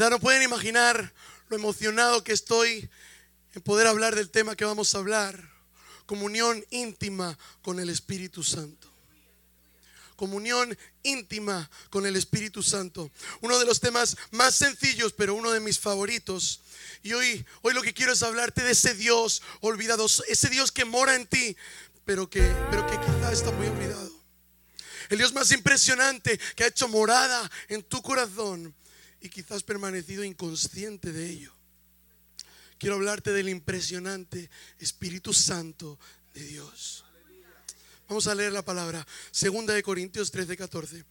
verdad no pueden imaginar lo emocionado que estoy en poder hablar del tema que vamos a hablar. Comunión íntima con el Espíritu Santo comunión íntima con el Espíritu Santo. Uno de los temas más sencillos, pero uno de mis favoritos. Y hoy, hoy lo que quiero es hablarte de ese Dios olvidado, ese Dios que mora en ti, pero que, pero que quizá está muy olvidado. El Dios más impresionante que ha hecho morada en tu corazón y quizás permanecido inconsciente de ello. Quiero hablarte del impresionante Espíritu Santo de Dios. Vamos a leer la palabra. Segunda de Corintios 13, 14.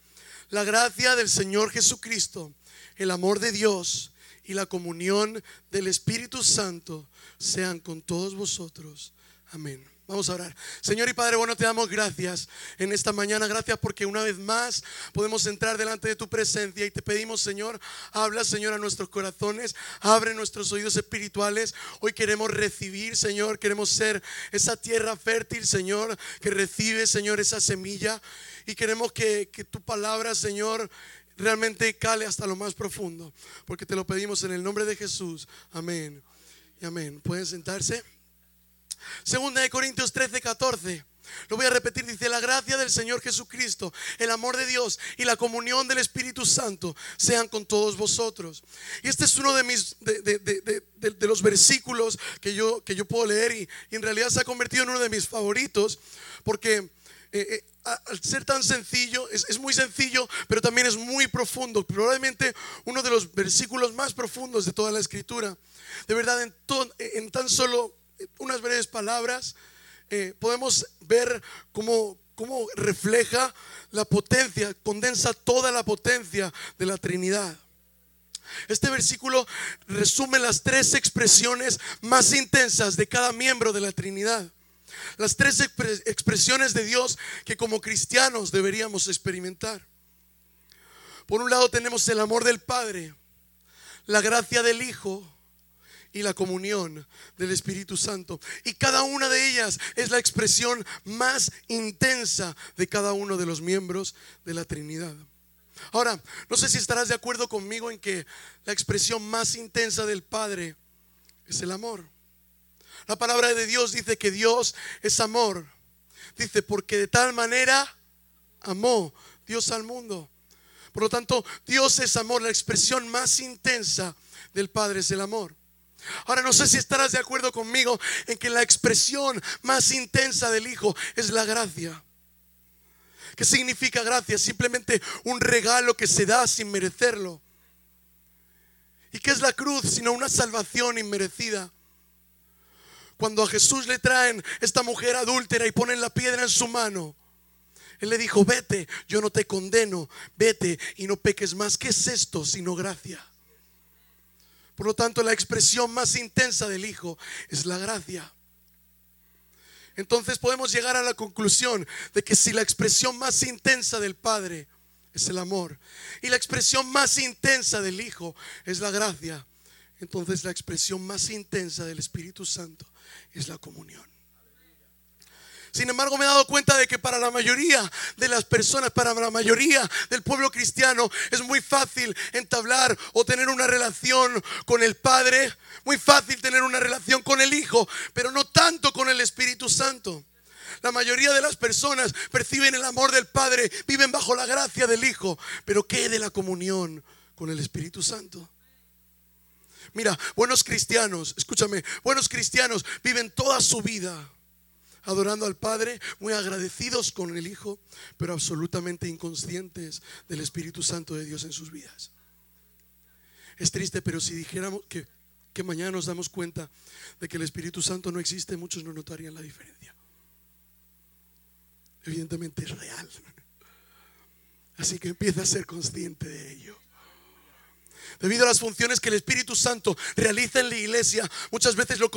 La gracia del Señor Jesucristo, el amor de Dios y la comunión del Espíritu Santo sean con todos vosotros. Amén. Vamos a orar. Señor y Padre, bueno, te damos gracias en esta mañana. Gracias porque una vez más podemos entrar delante de tu presencia y te pedimos, Señor, habla, Señor, a nuestros corazones, abre nuestros oídos espirituales. Hoy queremos recibir, Señor, queremos ser esa tierra fértil, Señor, que recibe, Señor, esa semilla. Y queremos que, que tu palabra, Señor, realmente cale hasta lo más profundo. Porque te lo pedimos en el nombre de Jesús. Amén. Y amén. ¿Pueden sentarse? Segunda de Corintios 13, 14. Lo voy a repetir, dice, la gracia del Señor Jesucristo, el amor de Dios y la comunión del Espíritu Santo sean con todos vosotros. Y este es uno de mis, de, los versículos que yo, que yo puedo leer y, en realidad se ha convertido en uno de mis favoritos porque eh, eh, al ser tan sencillo, es, muy sencillo, pero también es muy profundo. Probablemente uno de los versículos más profundos de toda la escritura. De verdad, en, en tan solo unas breves palabras, eh, podemos ver cómo, cómo refleja la potencia, condensa toda la potencia de la Trinidad. Este versículo resume las tres expresiones más intensas de cada miembro de la Trinidad. Las tres expresiones de Dios que como cristianos deberíamos experimentar. Por un lado tenemos el amor del Padre, la gracia del Hijo y la comunión del Espíritu Santo. Y cada una de ellas es la expresión más intensa de cada uno de los miembros de la Trinidad. Ahora, no sé si estarás de acuerdo conmigo en que la expresión más intensa del Padre es el amor. La palabra de Dios dice que Dios es amor. Dice, porque de tal manera amó Dios al mundo. Por lo tanto, Dios es amor. La expresión más intensa del Padre es el amor. Ahora no sé si estarás de acuerdo conmigo en que la expresión más intensa del Hijo es la gracia. ¿Qué significa gracia? Simplemente un regalo que se da sin merecerlo. ¿Y qué es la cruz sino una salvación inmerecida? Cuando a Jesús le traen esta mujer adúltera y ponen la piedra en su mano, Él le dijo, vete, yo no te condeno, vete y no peques más. ¿Qué es esto sino gracia? Por lo tanto, la expresión más intensa del Hijo es la gracia. Entonces podemos llegar a la conclusión de que si la expresión más intensa del Padre es el amor y la expresión más intensa del Hijo es la gracia, entonces la expresión más intensa del Espíritu Santo es la comunión. Sin embargo, me he dado cuenta de que para la mayoría de las personas, para la mayoría del pueblo cristiano, es muy fácil entablar o tener una relación con el Padre, muy fácil tener una relación con el Hijo, pero no tanto con el Espíritu Santo. La mayoría de las personas perciben el amor del Padre, viven bajo la gracia del Hijo, pero ¿qué de la comunión con el Espíritu Santo? Mira, buenos cristianos, escúchame, buenos cristianos viven toda su vida adorando al Padre, muy agradecidos con el Hijo, pero absolutamente inconscientes del Espíritu Santo de Dios en sus vidas. Es triste, pero si dijéramos que, que mañana nos damos cuenta de que el Espíritu Santo no existe, muchos no notarían la diferencia. Evidentemente es real. Así que empieza a ser consciente de ello. Debido a las funciones que el Espíritu Santo realiza en la iglesia, muchas veces lo,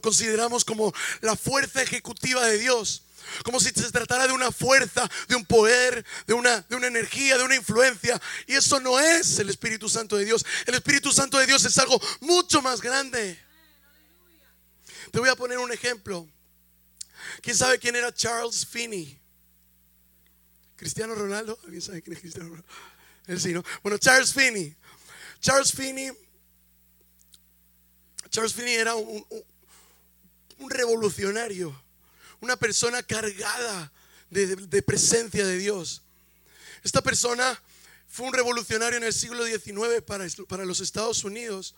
consideramos como la fuerza ejecutiva de Dios. Como si se tratara de una fuerza, de un poder, de una, de una energía, de una influencia. Y eso no es el Espíritu Santo de Dios. El Espíritu Santo de Dios es algo mucho más grande. Te voy a poner un ejemplo. ¿Quién sabe quién era Charles Finney? ¿Cristiano Ronaldo? ¿Alguien sabe quién es Cristiano Ronaldo? Él sí, ¿no? Bueno, Charles Finney Charles Finney, Charles Finney era un, revolucionario, una persona cargada de, presencia de Dios. Esta persona fue un revolucionario en el siglo XIX para, para los Estados Unidos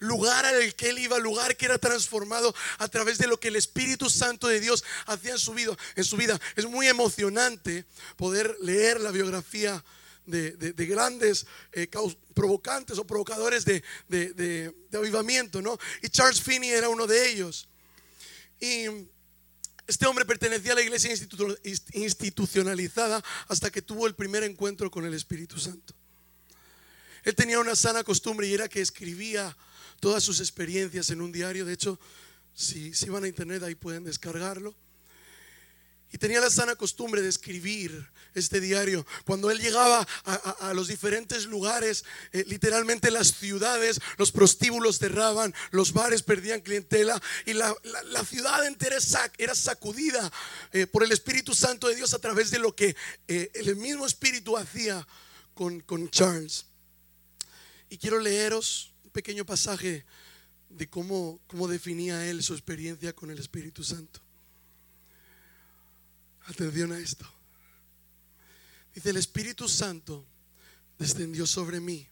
lugar al que él iba, lugar que era transformado a través de lo que el Espíritu Santo de Dios hacía en su vida. En su vida. Es muy emocionante poder leer la biografía de, grandes eh, provocantes o provocadores de, de, avivamiento, ¿no? Y Charles Finney era uno de ellos. Y este hombre pertenecía a la iglesia institucionalizada hasta que tuvo el primer encuentro con el Espíritu Santo. Él tenía una sana costumbre y era que escribía todas sus experiencias en un diario. De hecho, si, si van a internet ahí pueden descargarlo. Y tenía la sana costumbre de escribir este diario. Cuando él llegaba a, los diferentes lugares, eh, literalmente las ciudades, los prostíbulos cerraban, los bares perdían clientela y la, ciudad entera era sacudida eh, por el Espíritu Santo de Dios a través de lo que eh, el mismo Espíritu hacía con, con Charles. Y quiero leeros un pequeño pasaje de cómo, cómo definía él su experiencia con el Espíritu Santo. Atención a esto. Dice, el Espíritu Santo descendió sobre mí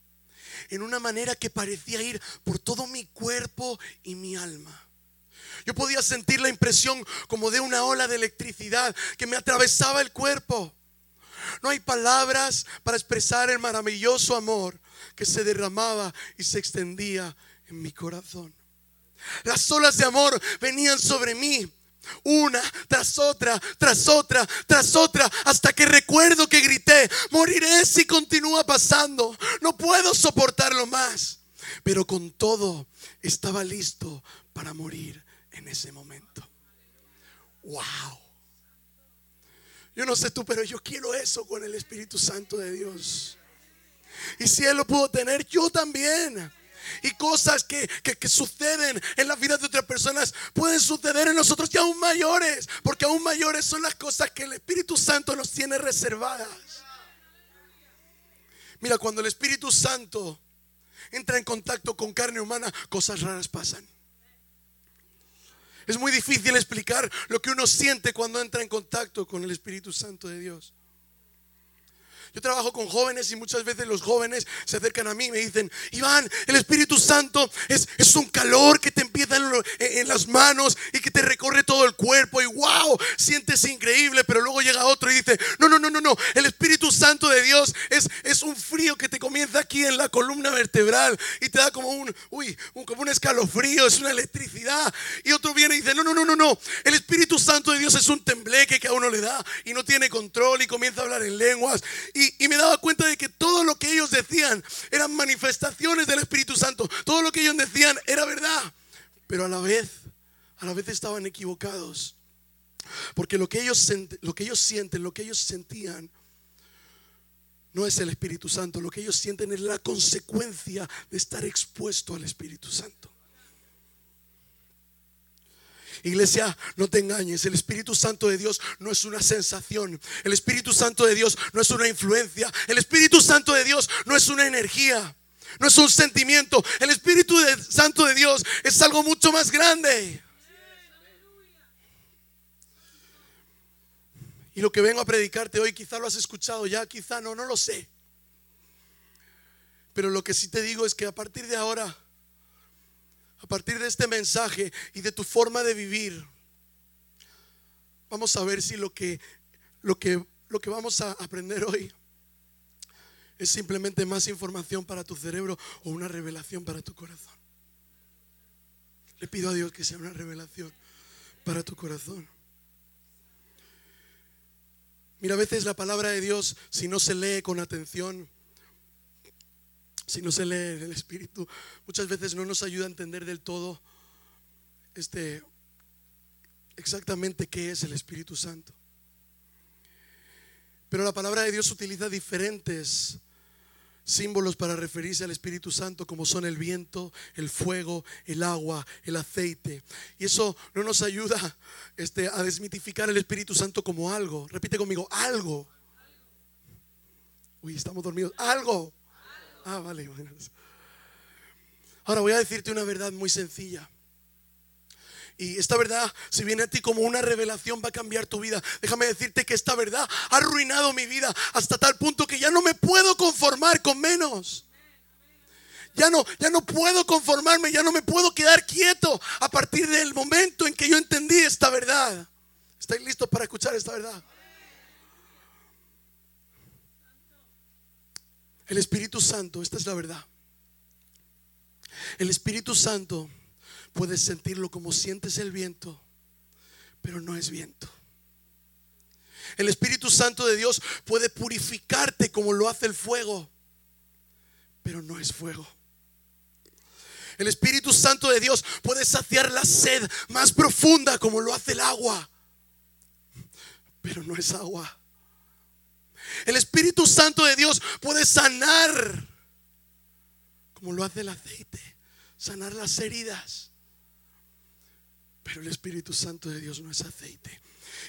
en una manera que parecía ir por todo mi cuerpo y mi alma. Yo podía sentir la impresión como de una ola de electricidad que me atravesaba el cuerpo. No hay palabras para expresar el maravilloso amor que se derramaba y se extendía en mi corazón. Las olas de amor venían sobre mí una tras otra, tras otra, tras otra, hasta que recuerdo que grité, moriré si continúa pasando, no puedo soportarlo más. Pero con todo estaba listo para morir en ese momento. Wow. Yo no sé tú, pero yo quiero eso con el Espíritu Santo de Dios. Y si Él lo pudo tener, yo también y cosas que, suceden en la vida de otras personas pueden suceder en nosotros y aún mayores, porque aún mayores son las cosas que el Espíritu Santo nos tiene reservadas. Mira, cuando el Espíritu Santo entra en contacto con carne humana, cosas raras pasan. Es muy difícil explicar lo que uno siente cuando entra en contacto con el Espíritu Santo de Dios. Yo trabajo con jóvenes y muchas veces los jóvenes se acercan a mí y me dicen, Iván, el Espíritu Santo es, es un calor que te empieza en, las manos y que te recorre todo el cuerpo y wow, sientes increíble, pero luego llega otro y dice, no, no, no, no, no, el Espíritu Santo de Dios es, es un frío que te comienza aquí en la columna vertebral y te da como un, uy, como un escalofrío, es una electricidad. Y otro viene y dice, no, no, no, no, no, el Espíritu Santo de Dios es un tembleque que a uno le da y no tiene control y comienza a hablar en lenguas y, me daba cuenta de que todo lo que ellos decían eran manifestaciones del Espíritu Santo. Todo lo que ellos decían era verdad. Pero a la vez, a la vez estaban equivocados. Porque lo que ellos, lo que ellos sienten, lo que ellos sentían, no es el Espíritu Santo. Lo que ellos sienten es la consecuencia de estar expuesto al Espíritu Santo. Iglesia, no te engañes, el Espíritu Santo de Dios no es una sensación, el Espíritu Santo de Dios no es una influencia, el Espíritu Santo de Dios no es una energía, no es un sentimiento, el Espíritu Santo de Dios es algo mucho más grande. Y lo que vengo a predicarte hoy, quizá lo has escuchado ya, quizá no, no lo sé. Pero lo que sí te digo es que a partir de ahora a partir de este mensaje y de tu forma de vivir, vamos a ver si lo que, lo que, lo que vamos a aprender hoy es simplemente más información para tu cerebro o una revelación para tu corazón. Le pido a Dios que sea una revelación para tu corazón. Mira, a veces la palabra de Dios, si no se lee con atención, si no se lee el Espíritu, muchas veces no nos ayuda a entender del todo este, exactamente qué es el Espíritu Santo. Pero la palabra de Dios utiliza diferentes símbolos para referirse al Espíritu Santo, como son el viento, el fuego, el agua, el aceite. Y eso no nos ayuda este, a desmitificar el Espíritu Santo como algo. Repite conmigo, algo. Uy, estamos dormidos. Algo. Ah, vale. Ahora voy a decirte una verdad muy sencilla. Y esta verdad, si viene a ti como una revelación, va a cambiar tu vida. Déjame decirte que esta verdad ha arruinado mi vida hasta tal punto que ya no me puedo conformar con menos. Ya no, ya no puedo conformarme, ya no me puedo quedar quieto a partir del momento en que yo entendí esta verdad. ¿Estáis listos para escuchar esta verdad? El Espíritu Santo, esta es la verdad. El Espíritu Santo puedes sentirlo como sientes el viento, pero no es viento. El Espíritu Santo de Dios puede purificarte como lo hace el fuego, pero no es fuego. El Espíritu Santo de Dios puede saciar la sed más profunda como lo hace el agua, pero no es agua. El Espíritu Santo de Dios puede sanar como lo hace el aceite, sanar las heridas. Pero el Espíritu Santo de Dios no es aceite.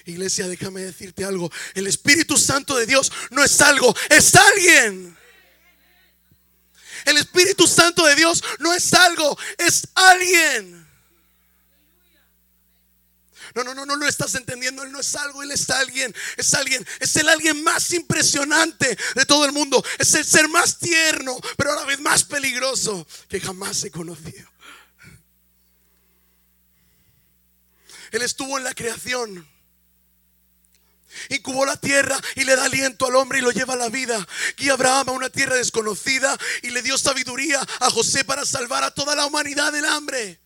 Iglesia, déjame decirte algo. El Espíritu Santo de Dios no es algo, es alguien. El Espíritu Santo de Dios no es algo, es alguien. No, no, no, no lo estás entendiendo. Él no es algo, Él es alguien. Es alguien. Es el alguien más impresionante de todo el mundo. Es el ser más tierno, pero a la vez más peligroso que jamás he conocido. Él estuvo en la creación. Incubó la tierra y le da aliento al hombre y lo lleva a la vida. Guía a Abraham a una tierra desconocida y le dio sabiduría a José para salvar a toda la humanidad del hambre.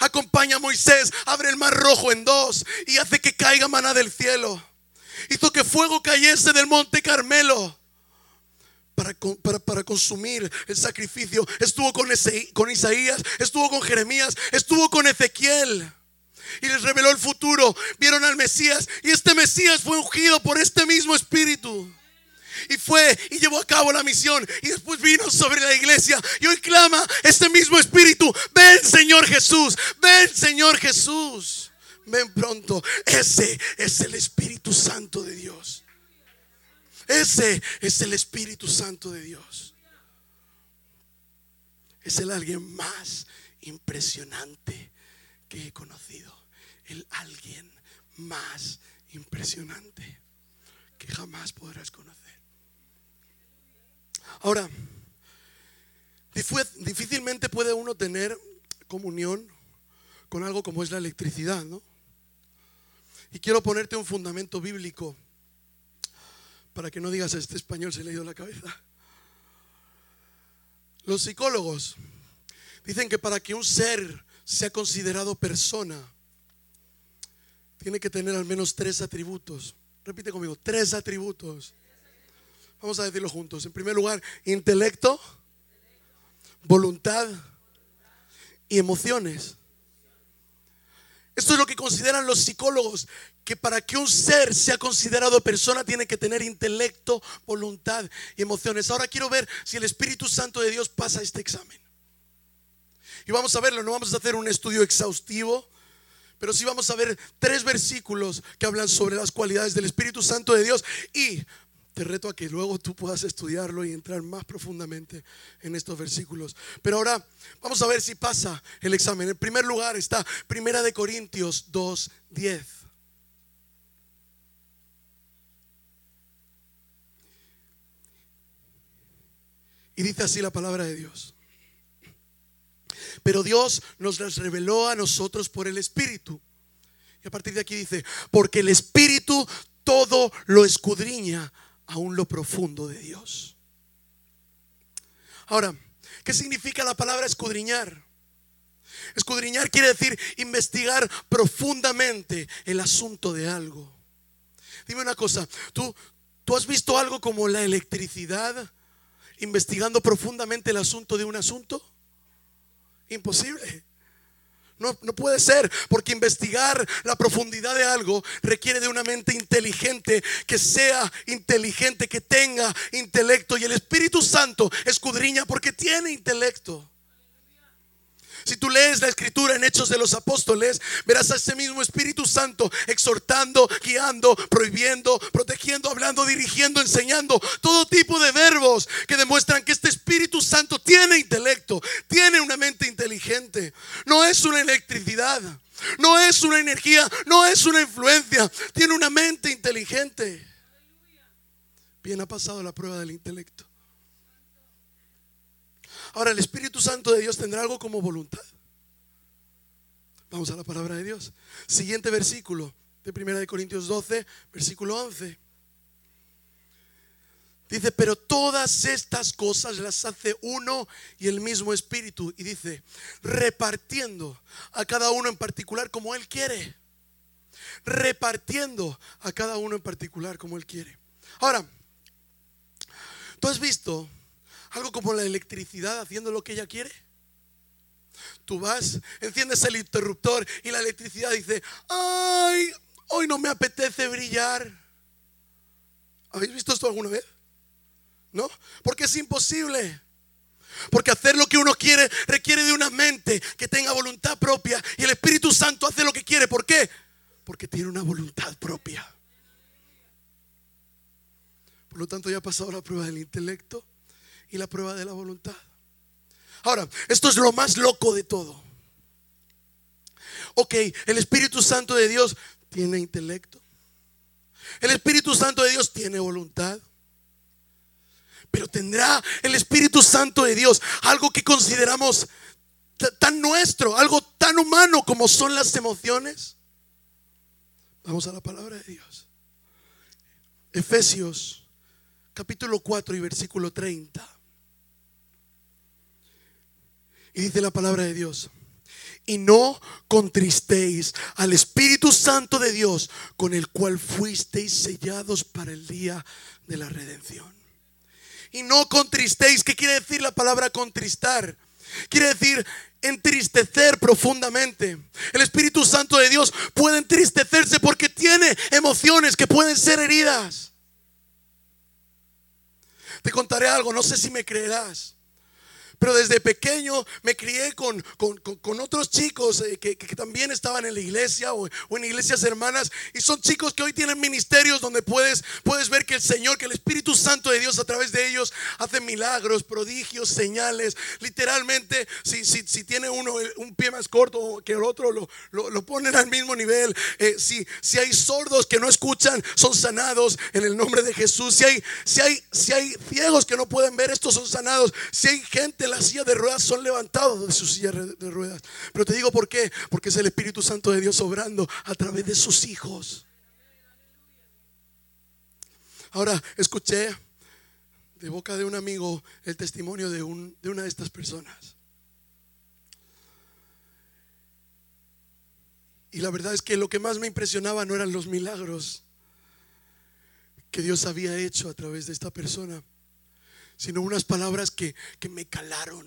Acompaña a Moisés, abre el mar rojo en dos y hace que caiga maná del cielo. Hizo que fuego cayese del monte Carmelo. Para, para, consumir el sacrificio. Estuvo con, con Isaías, estuvo con Jeremías, estuvo con Ezequiel y les reveló el futuro. Vieron al Mesías y este Mesías fue ungido por este mismo Espíritu. Y fue y llevó a cabo la misión. Y después vino sobre la iglesia. Y hoy clama este mismo Espíritu. Ven Señor Jesús. Ven Señor Jesús. Ven pronto. Ese es el Espíritu Santo de Dios. Ese es el Espíritu Santo de Dios. Es el alguien más impresionante que he conocido el alguien más impresionante que jamás podrás conocer. Ahora, difícilmente puede uno tener comunión con algo como es la electricidad, ¿no? Y quiero ponerte un fundamento bíblico para que no digas este español se le ha ido la cabeza. Los psicólogos dicen que para que un ser sea considerado persona, tiene que tener al menos tres atributos. Repite conmigo, tres atributos. Vamos a decirlo juntos. En primer lugar, intelecto, voluntad y emociones. Esto es lo que consideran los psicólogos, que para que un ser sea considerado persona tiene que tener intelecto, voluntad y emociones. Ahora quiero ver si el Espíritu Santo de Dios pasa este examen. Y vamos a verlo, no vamos a hacer un estudio exhaustivo, pero sí vamos a ver tres versículos que hablan sobre las cualidades del Espíritu Santo de Dios y te reto a que luego tú puedas estudiarlo y entrar más profundamente en estos versículos. Pero ahora vamos a ver si pasa el examen. En primer lugar está Primera de Corintios 2, 10. Y dice así la palabra de Dios. Pero Dios nos las reveló a nosotros por el Espíritu. Y a partir de aquí dice, porque el Espíritu todo lo escudriña, aún lo profundo de Dios. Ahora, ¿qué significa la palabra escudriñar? Escudriñar quiere decir investigar profundamente el asunto de algo. Dime una cosa, ¿tú, ¿tú has visto algo como la electricidad investigando profundamente el asunto de un asunto? Imposible. No, puede ser, porque investigar la profundidad de algo requiere de una mente inteligente, que sea inteligente, que tenga intelecto. Y el Espíritu Santo escudriña porque tiene intelecto. Si tú lees la escritura en Hechos de los Apóstoles, verás a ese mismo Espíritu Santo exhortando, guiando, prohibiendo, protegiendo, hablando, dirigiendo, enseñando. Todo tipo de verbos que demuestran que este Espíritu Santo tiene intelecto, tiene una mente inteligente. No es una electricidad. No es una energía, no es una influencia, tiene una mente inteligente. Bien ha pasado la prueba del intelecto. Ahora, el Espíritu Santo de Dios tendrá algo como voluntad. Vamos a la palabra de Dios. Siguiente versículo de 1 de Corintios 12, versículo 11. Dice, pero todas estas cosas las hace uno y el mismo espíritu. Y dice, repartiendo a cada uno en particular como Él quiere. Repartiendo a cada uno en particular como Él quiere. Ahora, ¿tú has visto algo como la electricidad haciendo lo que ella quiere? Tú vas, enciendes el interruptor y la electricidad dice, ay, hoy no me apetece brillar. ¿Habéis visto esto alguna vez? ¿No? Porque es imposible. Porque hacer lo que uno quiere requiere de una mente que tenga voluntad propia. Y el Espíritu Santo hace lo que quiere. ¿Por qué? Porque tiene una voluntad propia. Por lo tanto, ya ha pasado la prueba del intelecto y la prueba de la voluntad. Ahora, esto es lo más loco de todo. Ok, el Espíritu Santo de Dios tiene intelecto. El Espíritu Santo de Dios tiene voluntad. Pero tendrá el Espíritu Santo de Dios algo que consideramos tan nuestro, algo tan humano como son las emociones. Vamos a la palabra de Dios. Efesios capítulo 4 y versículo 30. Y dice la palabra de Dios. Y no contristéis al Espíritu Santo de Dios, con el cual fuisteis sellados para el día de la redención y no contristéis. ¿Qué quiere decir la palabra contristar? Quiere decir entristecer profundamente. El Espíritu Santo de Dios puede entristecerse porque tiene emociones que pueden ser heridas. Te contaré algo, no sé si me creerás. Pero desde pequeño me crié con, con, otros chicos eh, que, también estaban en la iglesia o, en iglesias hermanas. Y son chicos que hoy tienen ministerios donde puedes, puedes ver que el Señor, que el Espíritu Santo de Dios a través de ellos hace milagros, prodigios, señales. Literalmente, si, si, si tiene uno un pie más corto que el otro, lo, lo, ponen al mismo nivel. Eh, si, si hay sordos que no escuchan, son sanados en el nombre de Jesús. Si hay, si hay, si hay ciegos que no pueden ver, estos son sanados. Si hay gente la silla de ruedas son levantados de su silla de ruedas. Pero te digo por qué. Porque es el Espíritu Santo de Dios obrando a través de sus hijos. Ahora, escuché de boca de un amigo el testimonio de, un, de una de estas personas. Y la verdad es que lo que más me impresionaba no eran los milagros que Dios había hecho a través de esta persona sino unas palabras que, me calaron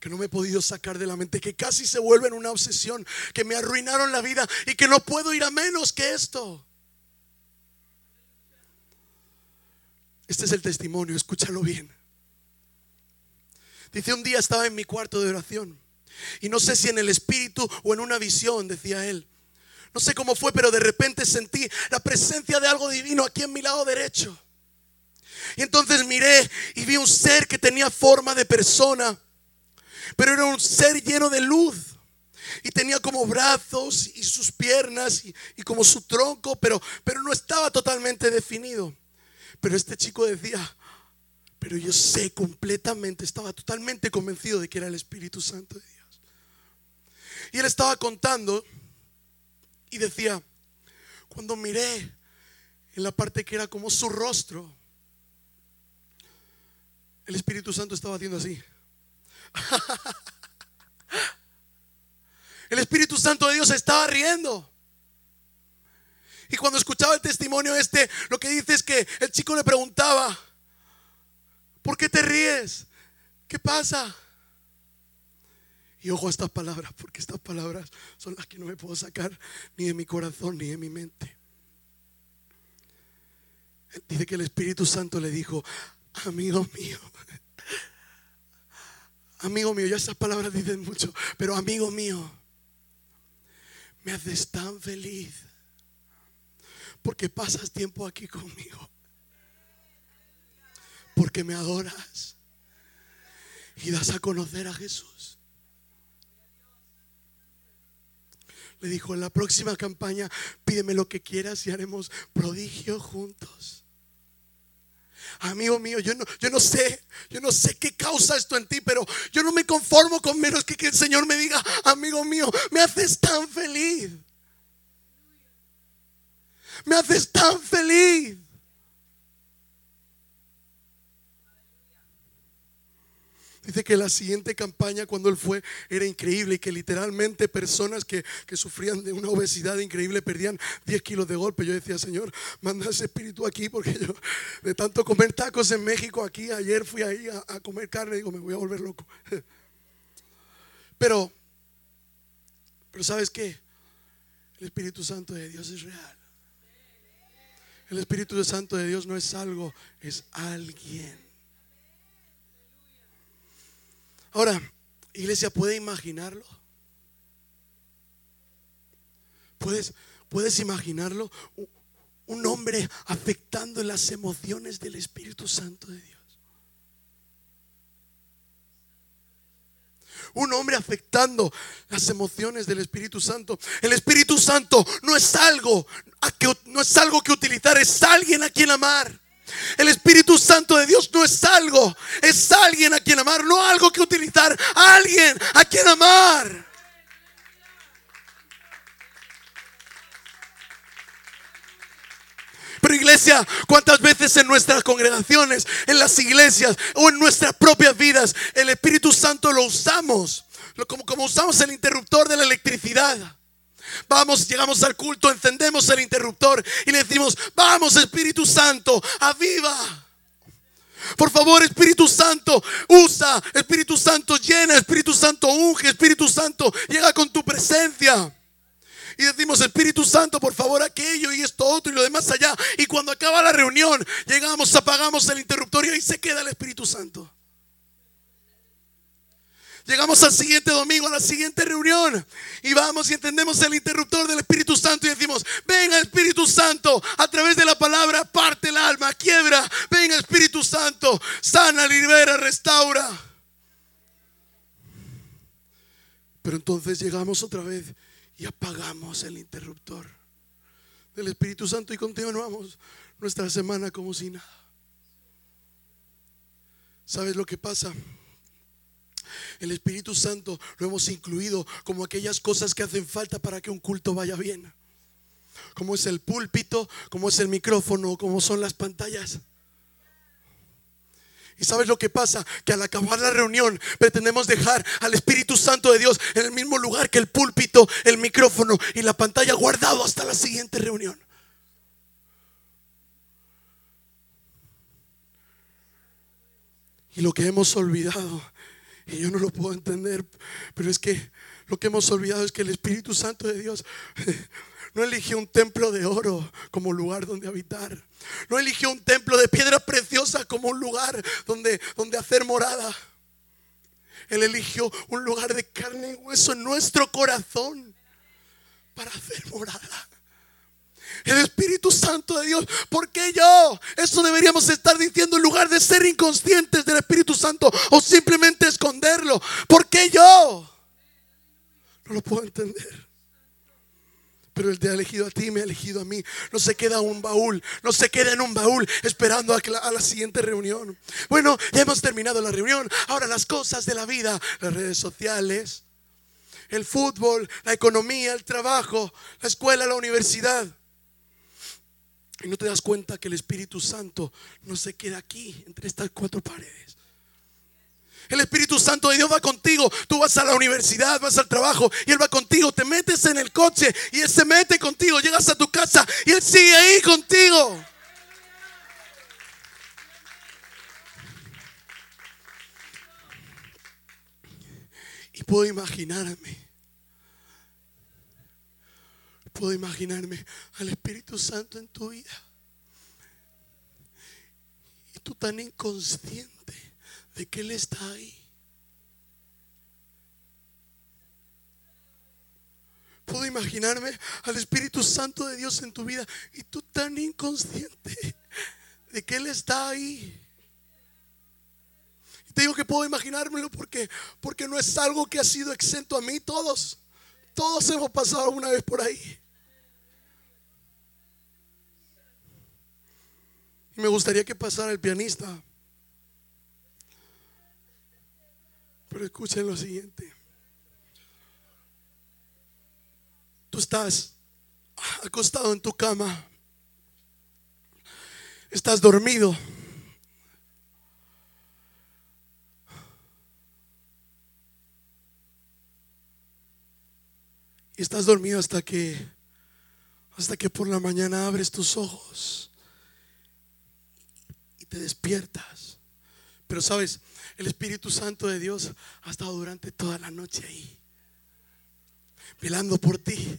que no me he podido sacar de la mente, que casi se vuelven una obsesión, que me arruinaron la vida y que no puedo ir a menos que esto. Este es el testimonio, escúchalo bien. Dice, un día estaba en mi cuarto de oración y no sé si en el espíritu o en una visión, decía él. No sé cómo fue, pero de repente sentí la presencia de algo divino aquí en mi lado derecho. Y entonces miré y vi un ser que tenía forma de persona, pero era un ser lleno de luz. Y tenía como brazos y sus piernas y, como su tronco, pero, pero no estaba totalmente definido. Pero este chico decía, pero yo sé completamente, estaba totalmente convencido de que era el Espíritu Santo de Dios. Y él estaba contando y decía, cuando miré en la parte que era como su rostro, el Espíritu Santo estaba haciendo así. El Espíritu Santo de Dios estaba riendo. Y cuando escuchaba el testimonio este, lo que dice es que el chico le preguntaba, ¿por qué te ríes? ¿Qué pasa? Y ojo a estas palabras, porque estas palabras son las que no me puedo sacar ni de mi corazón ni de mi mente. Dice que el Espíritu Santo le dijo, amigo mío, amigo mío, ya esas palabras dicen mucho, pero amigo mío, me haces tan feliz porque pasas tiempo aquí conmigo, porque me adoras y das a conocer a Jesús. Le dijo, en la próxima campaña pídeme lo que quieras y haremos prodigio juntos. Amigo mío, yo no, yo no sé, yo no sé qué causa esto en ti, pero yo no me conformo con menos que que el Señor me diga, amigo mío, me haces tan feliz. Me haces tan feliz. Dice que la siguiente campaña cuando él fue era increíble y que literalmente personas que, que, sufrían de una obesidad increíble perdían 10 kilos de golpe. Yo decía, Señor, manda ese espíritu aquí porque yo de tanto comer tacos en México aquí, ayer fui ahí a, comer carne, digo, me voy a volver loco. Pero, pero ¿sabes qué? El Espíritu Santo de Dios es real. El Espíritu Santo de Dios no es algo, es alguien. Ahora, iglesia, ¿puede imaginarlo? ¿Puedes, puedes imaginarlo? Un hombre afectando las emociones del Espíritu Santo de Dios. Un hombre afectando las emociones del Espíritu Santo. El Espíritu Santo no es algo que, no es algo que utilizar, es alguien a quien amar. El Espíritu Santo de Dios no es algo, es alguien a quien amar, no algo que utilizar, alguien a quien amar. Pero iglesia, ¿cuántas veces en nuestras congregaciones, en las iglesias o en nuestras propias vidas, el Espíritu Santo lo usamos? Como, como usamos el interruptor de la electricidad. Vamos, llegamos al culto, encendemos el interruptor y le decimos, vamos Espíritu Santo, aviva. Por favor, Espíritu Santo, usa, Espíritu Santo llena, Espíritu Santo unge, Espíritu Santo llega con tu presencia. Y decimos, Espíritu Santo, por favor, aquello y esto otro y lo demás allá. Y cuando acaba la reunión, llegamos, apagamos el interruptor y ahí se queda el Espíritu Santo. Llegamos al siguiente domingo, a la siguiente reunión, y vamos y entendemos el interruptor del Espíritu Santo y decimos, venga Espíritu Santo, a través de la palabra, parte el alma, quiebra, venga Espíritu Santo, sana, libera, restaura. Pero entonces llegamos otra vez y apagamos el interruptor del Espíritu Santo y continuamos nuestra semana como si nada. ¿Sabes lo que pasa? El Espíritu Santo lo hemos incluido como aquellas cosas que hacen falta para que un culto vaya bien. Como es el púlpito, como es el micrófono, como son las pantallas. ¿Y sabes lo que pasa? Que al acabar la reunión pretendemos dejar al Espíritu Santo de Dios en el mismo lugar que el púlpito, el micrófono y la pantalla guardado hasta la siguiente reunión. Y lo que hemos olvidado, y yo no lo puedo entender, pero es que lo que hemos olvidado es que el Espíritu Santo de Dios no eligió un templo de oro como lugar donde habitar. No eligió un templo de piedra preciosa como un lugar donde, donde hacer morada. Él eligió un lugar de carne y hueso en nuestro corazón para hacer morada. El Espíritu Santo de Dios. ¿Por qué yo? Eso deberíamos estar diciendo en lugar de ser inconscientes del Espíritu Santo o simplemente esconderlo. ¿Por qué yo? No lo puedo entender. Pero Él te ha elegido a ti, me ha elegido a mí. No se queda un baúl, no se queda en un baúl esperando a la, a la, siguiente reunión. Bueno, ya hemos terminado la reunión. Ahora las cosas de la vida, las redes sociales, el fútbol, la economía, el trabajo, la escuela, la universidad. Y no te das cuenta que el Espíritu Santo no se queda aquí, entre estas cuatro paredes. El Espíritu Santo de Dios va contigo. Tú vas a la universidad, vas al trabajo y Él va contigo. Te metes en el coche y Él se mete contigo. Llegas a tu casa y Él sigue ahí contigo. Y puedo imaginarme, puedo imaginarme al Espíritu Santo en tu vida. Y tú tan inconsciente de que Él está ahí. Puedo imaginarme al Espíritu Santo de Dios en tu vida y tú tan inconsciente de que Él está ahí. Te digo que puedo imaginármelo porque, porque no es algo que ha sido exento a mí todos. Todos hemos pasado alguna vez por ahí. Me gustaría que pasara el pianista. Pero escuchen lo siguiente. Tú estás acostado en tu cama. Estás dormido. Y estás dormido hasta que hasta que por la mañana abres tus ojos te despiertas. Pero sabes, el Espíritu Santo de Dios ha estado durante toda la noche ahí, velando por ti.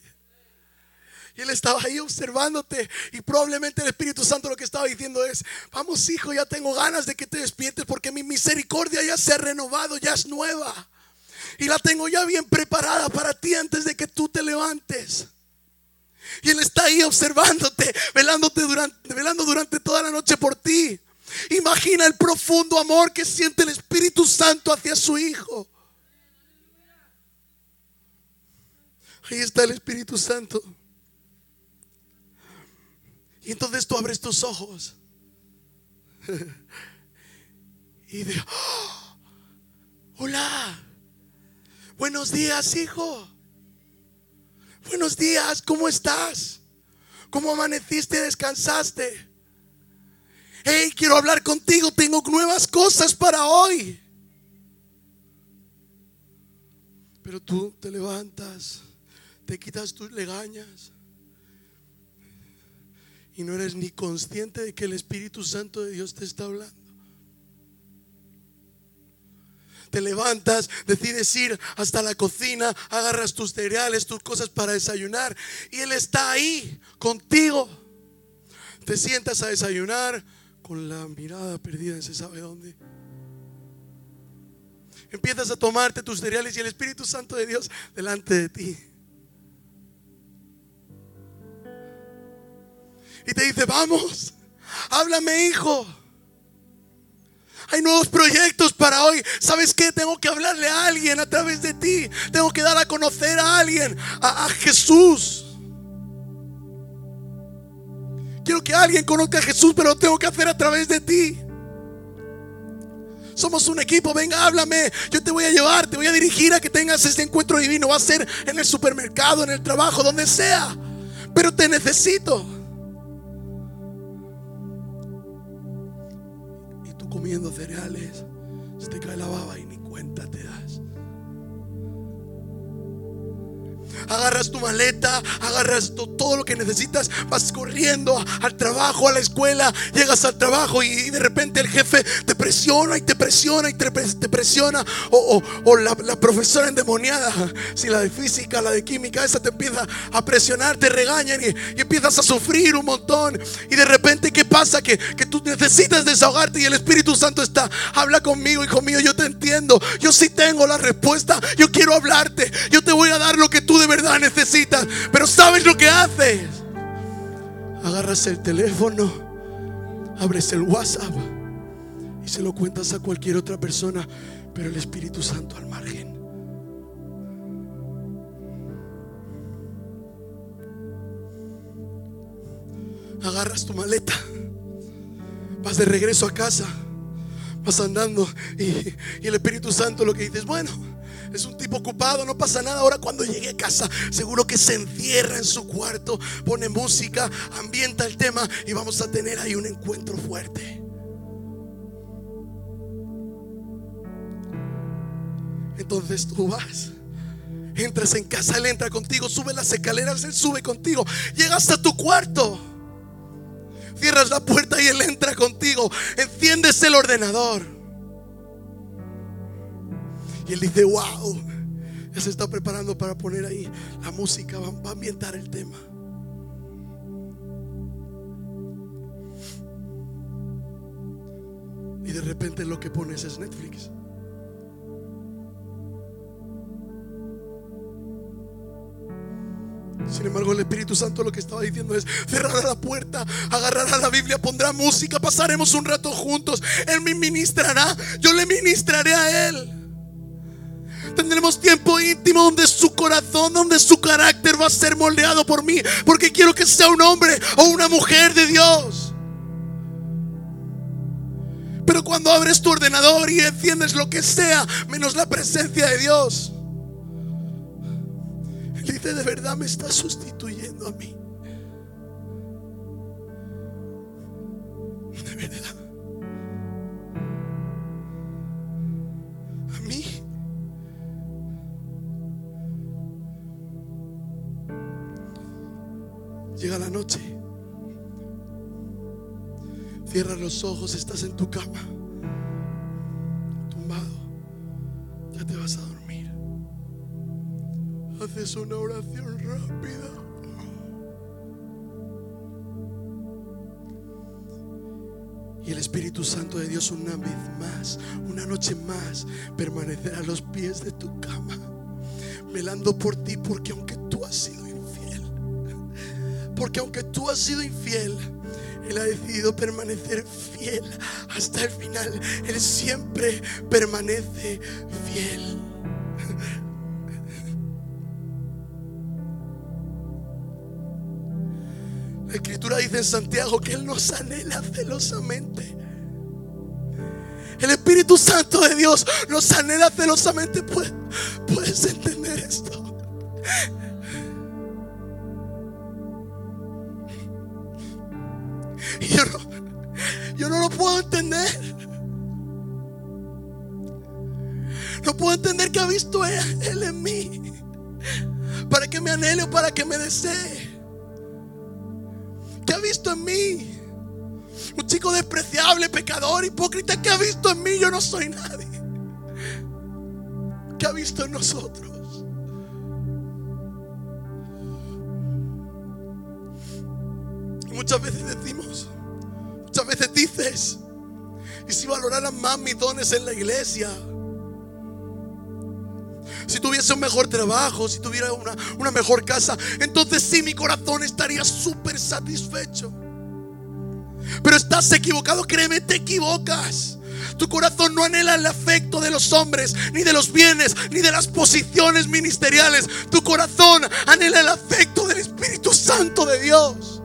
Y él estaba ahí observándote. Y probablemente el Espíritu Santo lo que estaba diciendo es, vamos hijo, ya tengo ganas de que te despiertes porque mi misericordia ya se ha renovado, ya es nueva. Y la tengo ya bien preparada para ti antes de que tú te levantes. Y Él está ahí observándote, velándote durante, velando durante toda la noche por ti. Imagina el profundo amor que siente el Espíritu Santo hacia su Hijo. Ahí está el Espíritu Santo. Y entonces tú abres tus ojos. Y de, ¡Oh! hola, buenos días hijo. Buenos días, ¿cómo estás? ¿Cómo amaneciste? ¿Descansaste? Hey, quiero hablar contigo, tengo nuevas cosas para hoy. Pero tú te levantas, te quitas tus legañas y no eres ni consciente de que el Espíritu Santo de Dios te está hablando. Te levantas, decides ir hasta la cocina, agarras tus cereales, tus cosas para desayunar y Él está ahí contigo. Te sientas a desayunar con la mirada perdida se sabe dónde. Empiezas a tomarte tus cereales y el Espíritu Santo de Dios delante de ti. y te dice, vamos, háblame hijo. Hay nuevos proyectos para hoy. ¿Sabes qué? Tengo que hablarle a alguien a través de ti. Tengo que dar a conocer a alguien, a Jesús. Quiero que alguien conozca a Jesús, pero lo tengo que hacer a través de ti. Somos un equipo, venga, háblame. Yo te voy a llevar, te voy a dirigir a que tengas este encuentro divino. Va a ser en el supermercado, en el trabajo, donde sea. Pero te necesito. comiendo cereales, se te cae la baba y ni cuenta agarras tu maleta, agarras todo lo que necesitas, vas corriendo al trabajo, a la escuela, llegas al trabajo y de repente el jefe te presiona y te presiona y te, presiona, o, la, profesora endemoniada, si la de física, la de química, esa te empieza a presionar, te regañan y, empiezas a sufrir un montón. Y de repente, ¿qué pasa? Que, que tú necesitas desahogarte y el Espíritu Santo está, habla conmigo, hijo mío, yo te entiendo, yo sí tengo la respuesta, yo quiero hablarte, yo te voy a dar lo que tú de verdad necesitas. Pero ¿sabes lo que haces? Agarras el teléfono, abres el WhatsApp y se lo cuentas a cualquier otra persona, pero el Espíritu Santo al margen. Agarras tu maleta, vas de regreso a casa, vas andando y, y el Espíritu Santo lo que dices, bueno, es un tipo ocupado, no pasa nada. Ahora cuando llegue a casa, seguro que se encierra en su cuarto, pone música, ambienta el tema y vamos a tener ahí un encuentro fuerte. Entonces tú vas. Entras en casa, él entra contigo, sube las escaleras, él sube contigo, llega hasta tu cuarto. Cierras la puerta y él entra contigo. Enciendes el ordenador. Él dice, wow, ya se está preparando para poner ahí la música, va, a ambientar el tema. Y de repente lo que pones es Netflix. Sin embargo, el Espíritu Santo lo que estaba diciendo es, cerrará la puerta, agarrará la Biblia, pondrá música, pasaremos un rato juntos, Él me ministrará, yo le ministraré a Él. Tendremos tiempo íntimo donde su corazón, donde su carácter va a ser moldeado por mí, porque quiero que sea un hombre o una mujer de Dios. Pero cuando abres tu ordenador y enciendes lo que sea, menos la presencia de Dios, dice, de verdad me está sustituyendo a mí. De verdad. Noche. Cierra los ojos, estás en tu cama, tumbado. Ya te vas a dormir. Haces una oración rápida. Y el Espíritu Santo de Dios una vez más, una noche más, permanecerá a los pies de tu cama, velando por ti, porque aunque tú has sido porque aunque tú has sido infiel, Él ha decidido permanecer fiel hasta el final. Él siempre permanece fiel. La escritura dice en Santiago que Él nos anhela celosamente. El Espíritu Santo de Dios nos anhela celosamente. ¿Puedes, puedes entender puedo entender que ha visto él, él en mí. Para que me anhele o para que me desee. ¿Qué ha visto en mí? Un chico despreciable, pecador, hipócrita. ¿Qué ha visto en mí? Yo no soy nadie. ¿Qué ha visto en nosotros? Muchas veces decimos, muchas veces dices, y si valoraran más mis dones en la iglesia, si tuviese un mejor trabajo, si tuviera una, una mejor casa, entonces sí mi corazón estaría súper satisfecho. Pero estás equivocado, créeme, te equivocas. Tu corazón no anhela el afecto de los hombres, ni de los bienes, ni de las posiciones ministeriales. Tu corazón anhela el afecto del Espíritu Santo de Dios.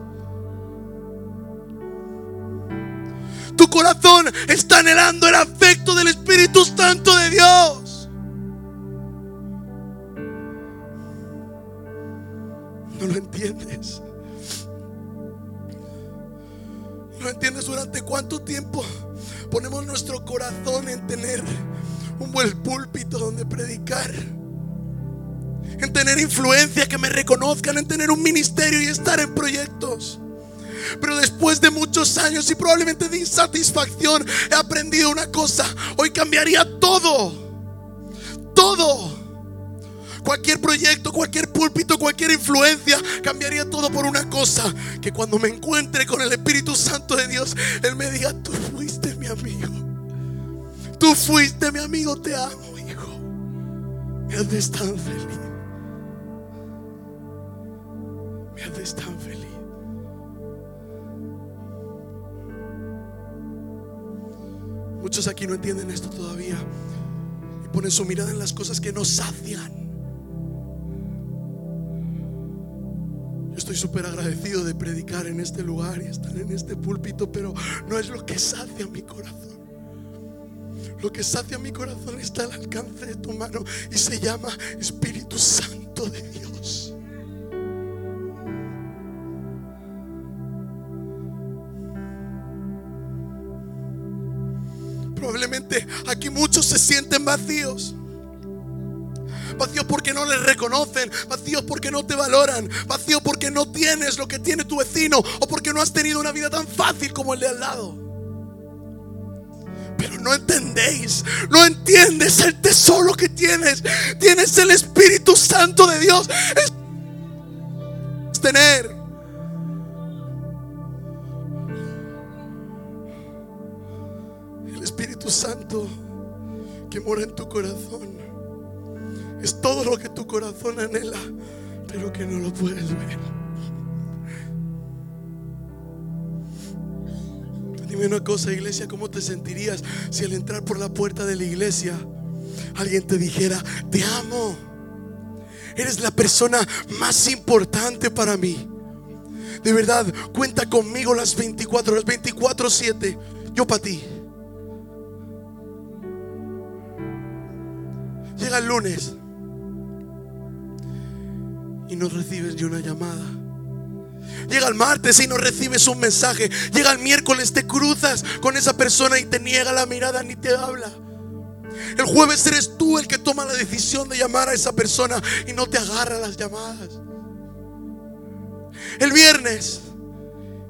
Tu corazón está anhelando el afecto del Espíritu Santo de Dios. Entiendes. No entiendes durante cuánto tiempo ponemos nuestro corazón en tener un buen púlpito donde predicar. En tener influencia, que me reconozcan, en tener un ministerio y estar en proyectos. Pero después de muchos años y probablemente de insatisfacción, he aprendido una cosa. Hoy cambiaría todo. Todo. Cualquier proyecto, cualquier púlpito, cualquier influencia, cambiaría todo por una cosa. Que cuando me encuentre con el Espíritu Santo de Dios, Él me diga, tú fuiste mi amigo. Tú fuiste mi amigo, te amo, hijo. Me haces tan feliz. Me haces tan feliz. Muchos aquí no entienden esto todavía y ponen su mirada en las cosas que nos sacian. Estoy súper agradecido de predicar en este lugar y estar en este púlpito, pero no es lo que sacia mi corazón. Lo que sacia mi corazón está al alcance de tu mano y se llama Espíritu Santo de Dios. Probablemente aquí muchos se sienten vacíos. Vacíos porque no les reconocen, vacíos porque no te valoran, vacíos porque no tienes lo que tiene tu vecino o porque no has tenido una vida tan fácil como el de al lado. Pero no entendéis, no entiendes el tesoro que tienes. Tienes el Espíritu Santo de Dios. Es tener el Espíritu Santo que mora en tu corazón. Es todo lo que tu corazón anhela pero que no lo puedes ver. Dime una cosa, iglesia, ¿cómo te sentirías si al entrar por la puerta de la iglesia alguien te dijera, te amo? Eres la persona más importante para mí. De verdad, cuenta conmigo las 24 las 24, 7. Yo para ti. Llega el lunes y no recibes ni una llamada. Llega el martes y no recibes un mensaje. Llega el miércoles, te cruzas con esa persona y te niega la mirada ni te habla. El jueves eres tú el que toma la decisión de llamar a esa persona y no te agarra las llamadas. El viernes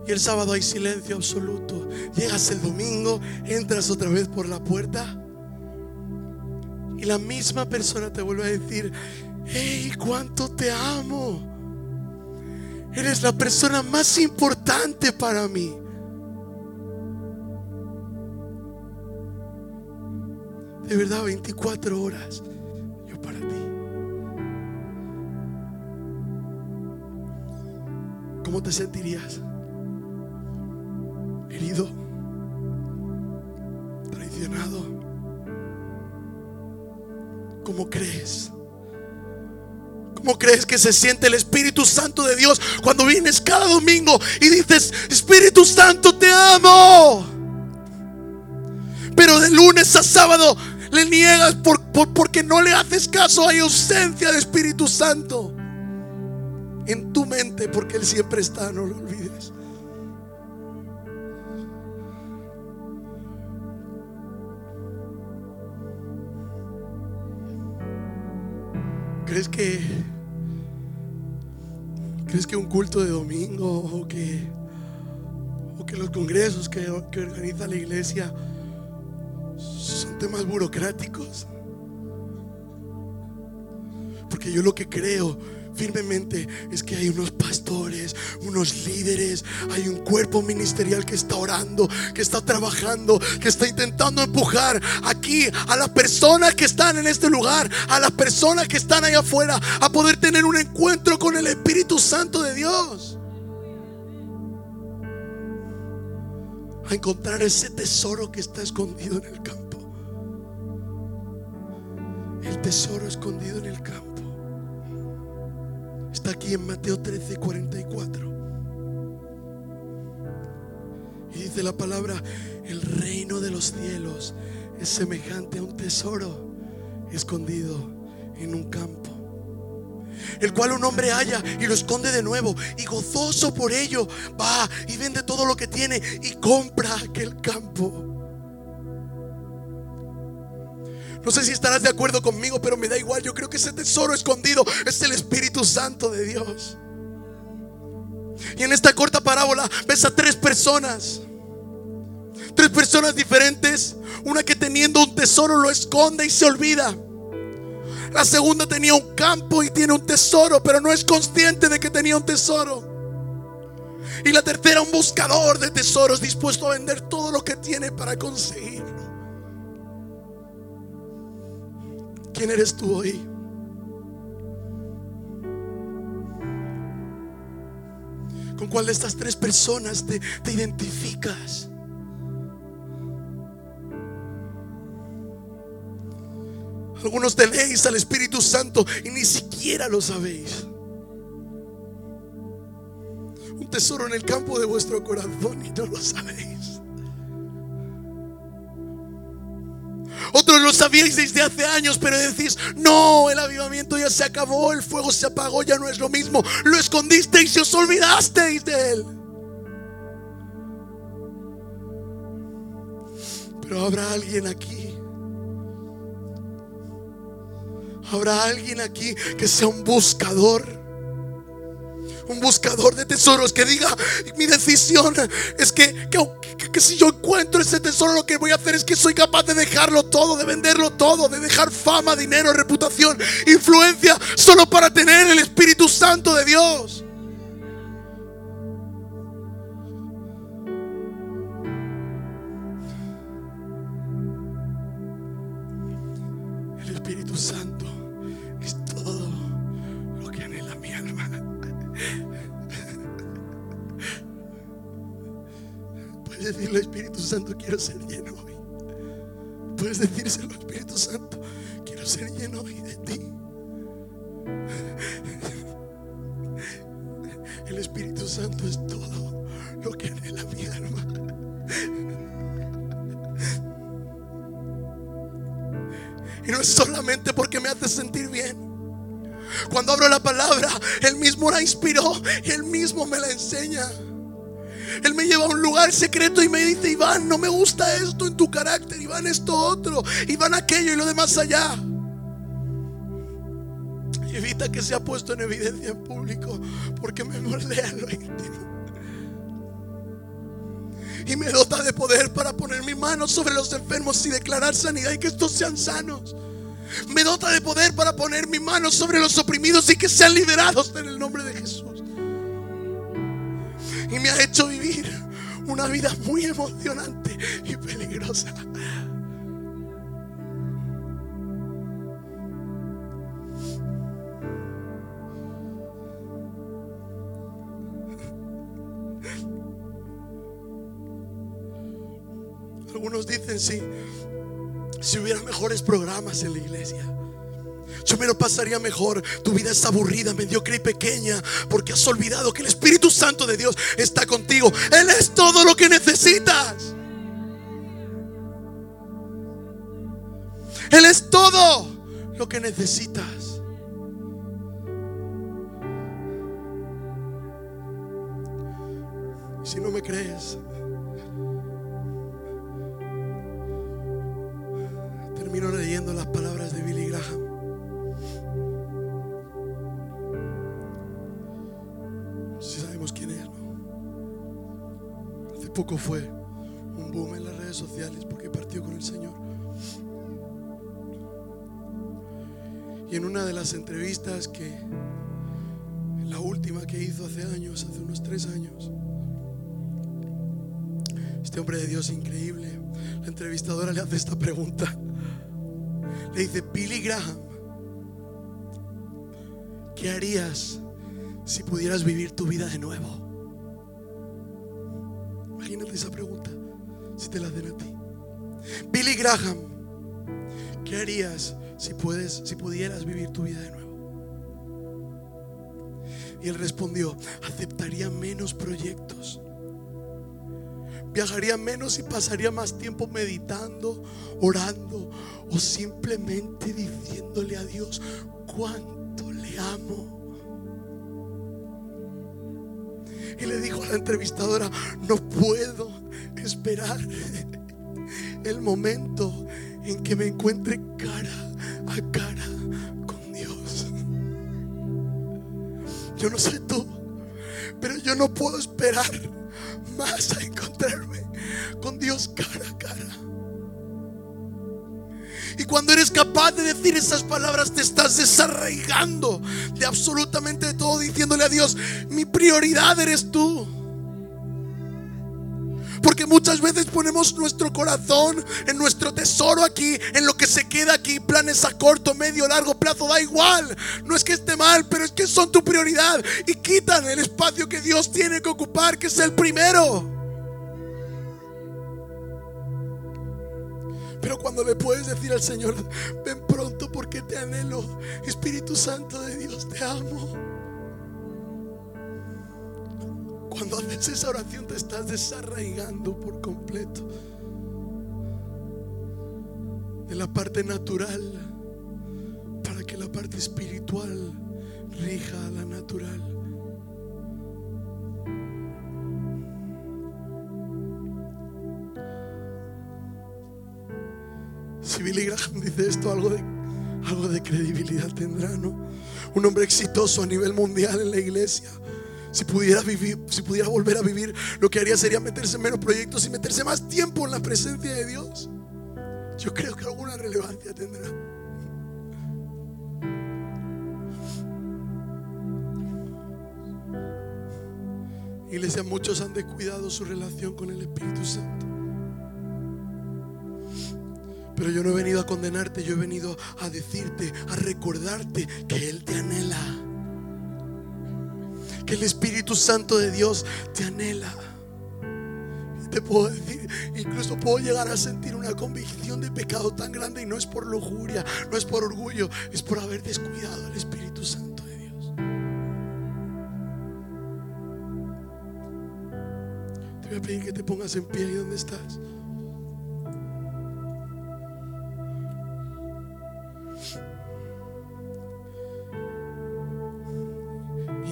y el sábado hay silencio absoluto. Llegas el domingo, entras otra vez por la puerta y la misma persona te vuelve a decir, hey, cuánto te amo. Eres la persona más importante para mí. De verdad, 24 horas yo para ti. ¿Cómo te sentirías? Herido, traicionado. ¿Cómo crees? ¿Cómo crees que se siente el Espíritu Santo de Dios cuando vienes cada domingo y dices, Espíritu Santo, te amo? Pero de lunes a sábado le niegas por, porque no le haces caso. Hay ausencia de Espíritu Santo en tu mente porque Él siempre está, no lo olvides. ¿Crees que crees que un culto de domingo o que o que los congresos que, que organiza la iglesia son temas burocráticos? Porque yo lo que creo firmemente es que hay unos pastores, unos líderes, hay un cuerpo ministerial que está orando, que está trabajando, que está intentando empujar aquí a las personas que están en este lugar, a las personas que están allá afuera, a poder tener un encuentro con el Espíritu Santo de Dios. A encontrar ese tesoro que está escondido en el campo. El tesoro escondido en el campo. Aquí en Mateo 13, 44. Y dice la palabra, el reino de los cielos es semejante a un tesoro escondido en un campo. El cual un hombre halla y lo esconde de nuevo. Y gozoso por ello va y vende todo lo que tiene y compra aquel campo. No sé si estarás de acuerdo conmigo, pero me da igual. Yo creo que ese tesoro escondido es el Espíritu Santo de Dios. Y en esta corta parábola ves a tres personas. Tres personas diferentes. Una que teniendo un tesoro lo esconde y se olvida. La segunda tenía un campo y tiene un tesoro, pero no es consciente de que tenía un tesoro. Y la tercera un buscador de tesoros dispuesto a vender todo lo que tiene para conseguirlo. ¿Quién eres tú hoy? ¿Con cuál de estas tres personas te, te identificas? Algunos tenéis al Espíritu Santo y ni siquiera lo sabéis. Un tesoro en el campo de vuestro corazón y no lo sabéis. Otros lo sabíais desde hace años, pero decís, no, el avivamiento ya se acabó, el fuego se apagó, ya no es lo mismo. Lo escondisteis y os olvidasteis de él. Pero habrá alguien aquí. Habrá alguien aquí que sea un buscador un buscador de tesoros que diga, mi decisión es que, que, si yo encuentro ese tesoro, lo que voy a hacer es que soy capaz de dejarlo todo, de venderlo todo, de dejar fama, dinero, reputación, influencia, solo para tener el Espíritu Santo de Dios. El Espíritu Santo decirle, Espíritu Santo, quiero ser lleno hoy. Puedes decírselo, Espíritu Santo, quiero ser lleno hoy de ti. El Espíritu Santo es todo lo que anhela mi alma. Y no es solamente porque me hace sentir bien. Cuando abro la palabra, Él mismo la inspiró Él mismo me la enseña. Me lleva a un lugar secreto y me dice, Iván, no me gusta esto en tu carácter, Iván, esto otro, Iván, aquello y lo demás allá. Y evita que sea puesto en evidencia en público porque me moldea lo íntimo. Y me dota de poder para poner mi mano sobre los enfermos y declarar sanidad y que estos sean sanos. Me dota de poder para poner mi mano sobre los oprimidos y que sean liberados en el nombre de Jesús. Me ha hecho vivir una vida muy emocionante y peligrosa. Algunos dicen, sí, si hubiera mejores programas en la iglesia. Yo me lo pasaría mejor. Tu vida es aburrida, mediocre y pequeña porque has olvidado que el Espíritu Santo de Dios está contigo. Él es todo lo que necesitas. Él es todo lo que necesitas. Fue un boom en las redes sociales porque partió con el Señor. Y en una de las entrevistas que, la última que hizo hace años, hace unos tres años, este hombre de Dios increíble, la entrevistadora le hace esta pregunta. Le dice, Billy Graham, ¿qué harías si pudieras vivir tu vida de nuevo? Esa pregunta, si te la hacen a ti. Billy Graham, ¿qué harías si, puedes, si pudieras vivir tu vida de nuevo? Y él respondió, aceptaría menos proyectos viajaría menos y pasaría más tiempo meditando, orando o simplemente diciéndole a Dios cuánto le amo. Y le dijo a la entrevistadora, no puedo esperar el momento en que me encuentre cara a cara con Dios. Yo no sé tú, pero yo no puedo esperar más a encontrarme con Dios cara cuando eres capaz de decir esas palabras, te estás desarraigando de absolutamente todo, diciéndole a Dios, mi prioridad eres tú. Porque muchas veces ponemos nuestro corazón en nuestro tesoro aquí, en lo que se queda aquí, planes a corto, medio, largo plazo, da igual. No es que esté mal, pero es que son tu prioridad y quitan el espacio que Dios tiene que ocupar, que es el primero. Pero cuando le puedes decir al Señor, ven pronto porque te anhelo, Espíritu Santo de Dios, te amo. Cuando haces esa oración te estás desarraigando por completo de la parte natural para que la parte espiritual rija a la natural. Billy Graham dice esto, algo de, algo de credibilidad tendrá, ¿no? Un hombre exitoso a nivel mundial en la iglesia si pudiera vivir, si pudiera volver a vivir, lo que haría sería meterse en menos proyectos y meterse más tiempo en la presencia de Dios. Yo creo que alguna relevancia tendrá. Iglesia, muchos han descuidado su relación con el Espíritu Santo. Pero yo no he venido a condenarte, yo he venido a decirte, a recordarte que Él te anhela que el Espíritu Santo de Dios te anhela. te puedo decir, incluso puedo llegar a sentir una convicción de pecado tan grande y no es por lujuria, no es por orgullo, es por haber descuidado al Espíritu Santo de Dios. Te voy a pedir que te pongas en pie ahí donde estás.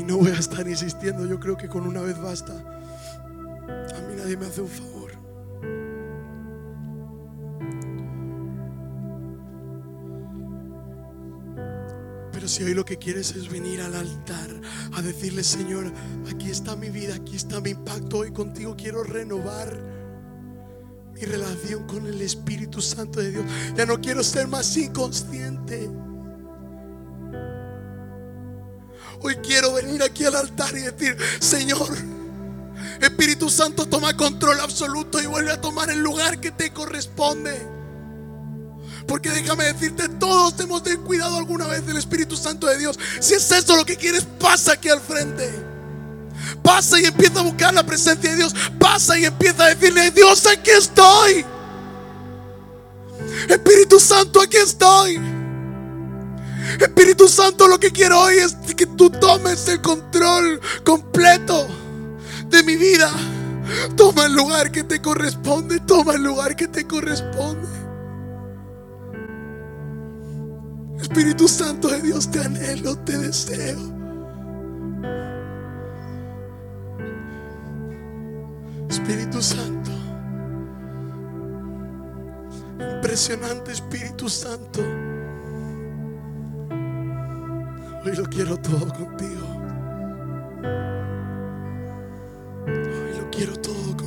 No voy a estar insistiendo, yo creo que con una vez basta. A mí nadie me hace un favor. Pero si hoy lo que quieres es venir al altar a decirle, Señor, aquí está mi vida, aquí está mi impacto, hoy contigo quiero renovar mi relación con el Espíritu Santo de Dios. Ya no quiero ser más inconsciente. Hoy quiero venir aquí al altar y decir, Señor, Espíritu Santo toma control absoluto y vuelve a tomar el lugar que te corresponde. Porque déjame decirte, todos hemos descuidado alguna vez del Espíritu Santo de Dios. Si es eso lo que quieres, pasa aquí al frente. Pasa y empieza a buscar la presencia de Dios. Pasa y empieza a decirle, Dios, aquí estoy. Espíritu Santo, aquí estoy. Espíritu Santo, lo que quiero hoy es que tú tomes el control completo de mi vida. Toma el lugar que te corresponde. Toma el lugar que te corresponde. Espíritu Santo de Dios, te anhelo, te deseo. Espíritu Santo. Impresionante Espíritu Santo. Hoy lo quiero todo contigo. Hoy lo quiero todo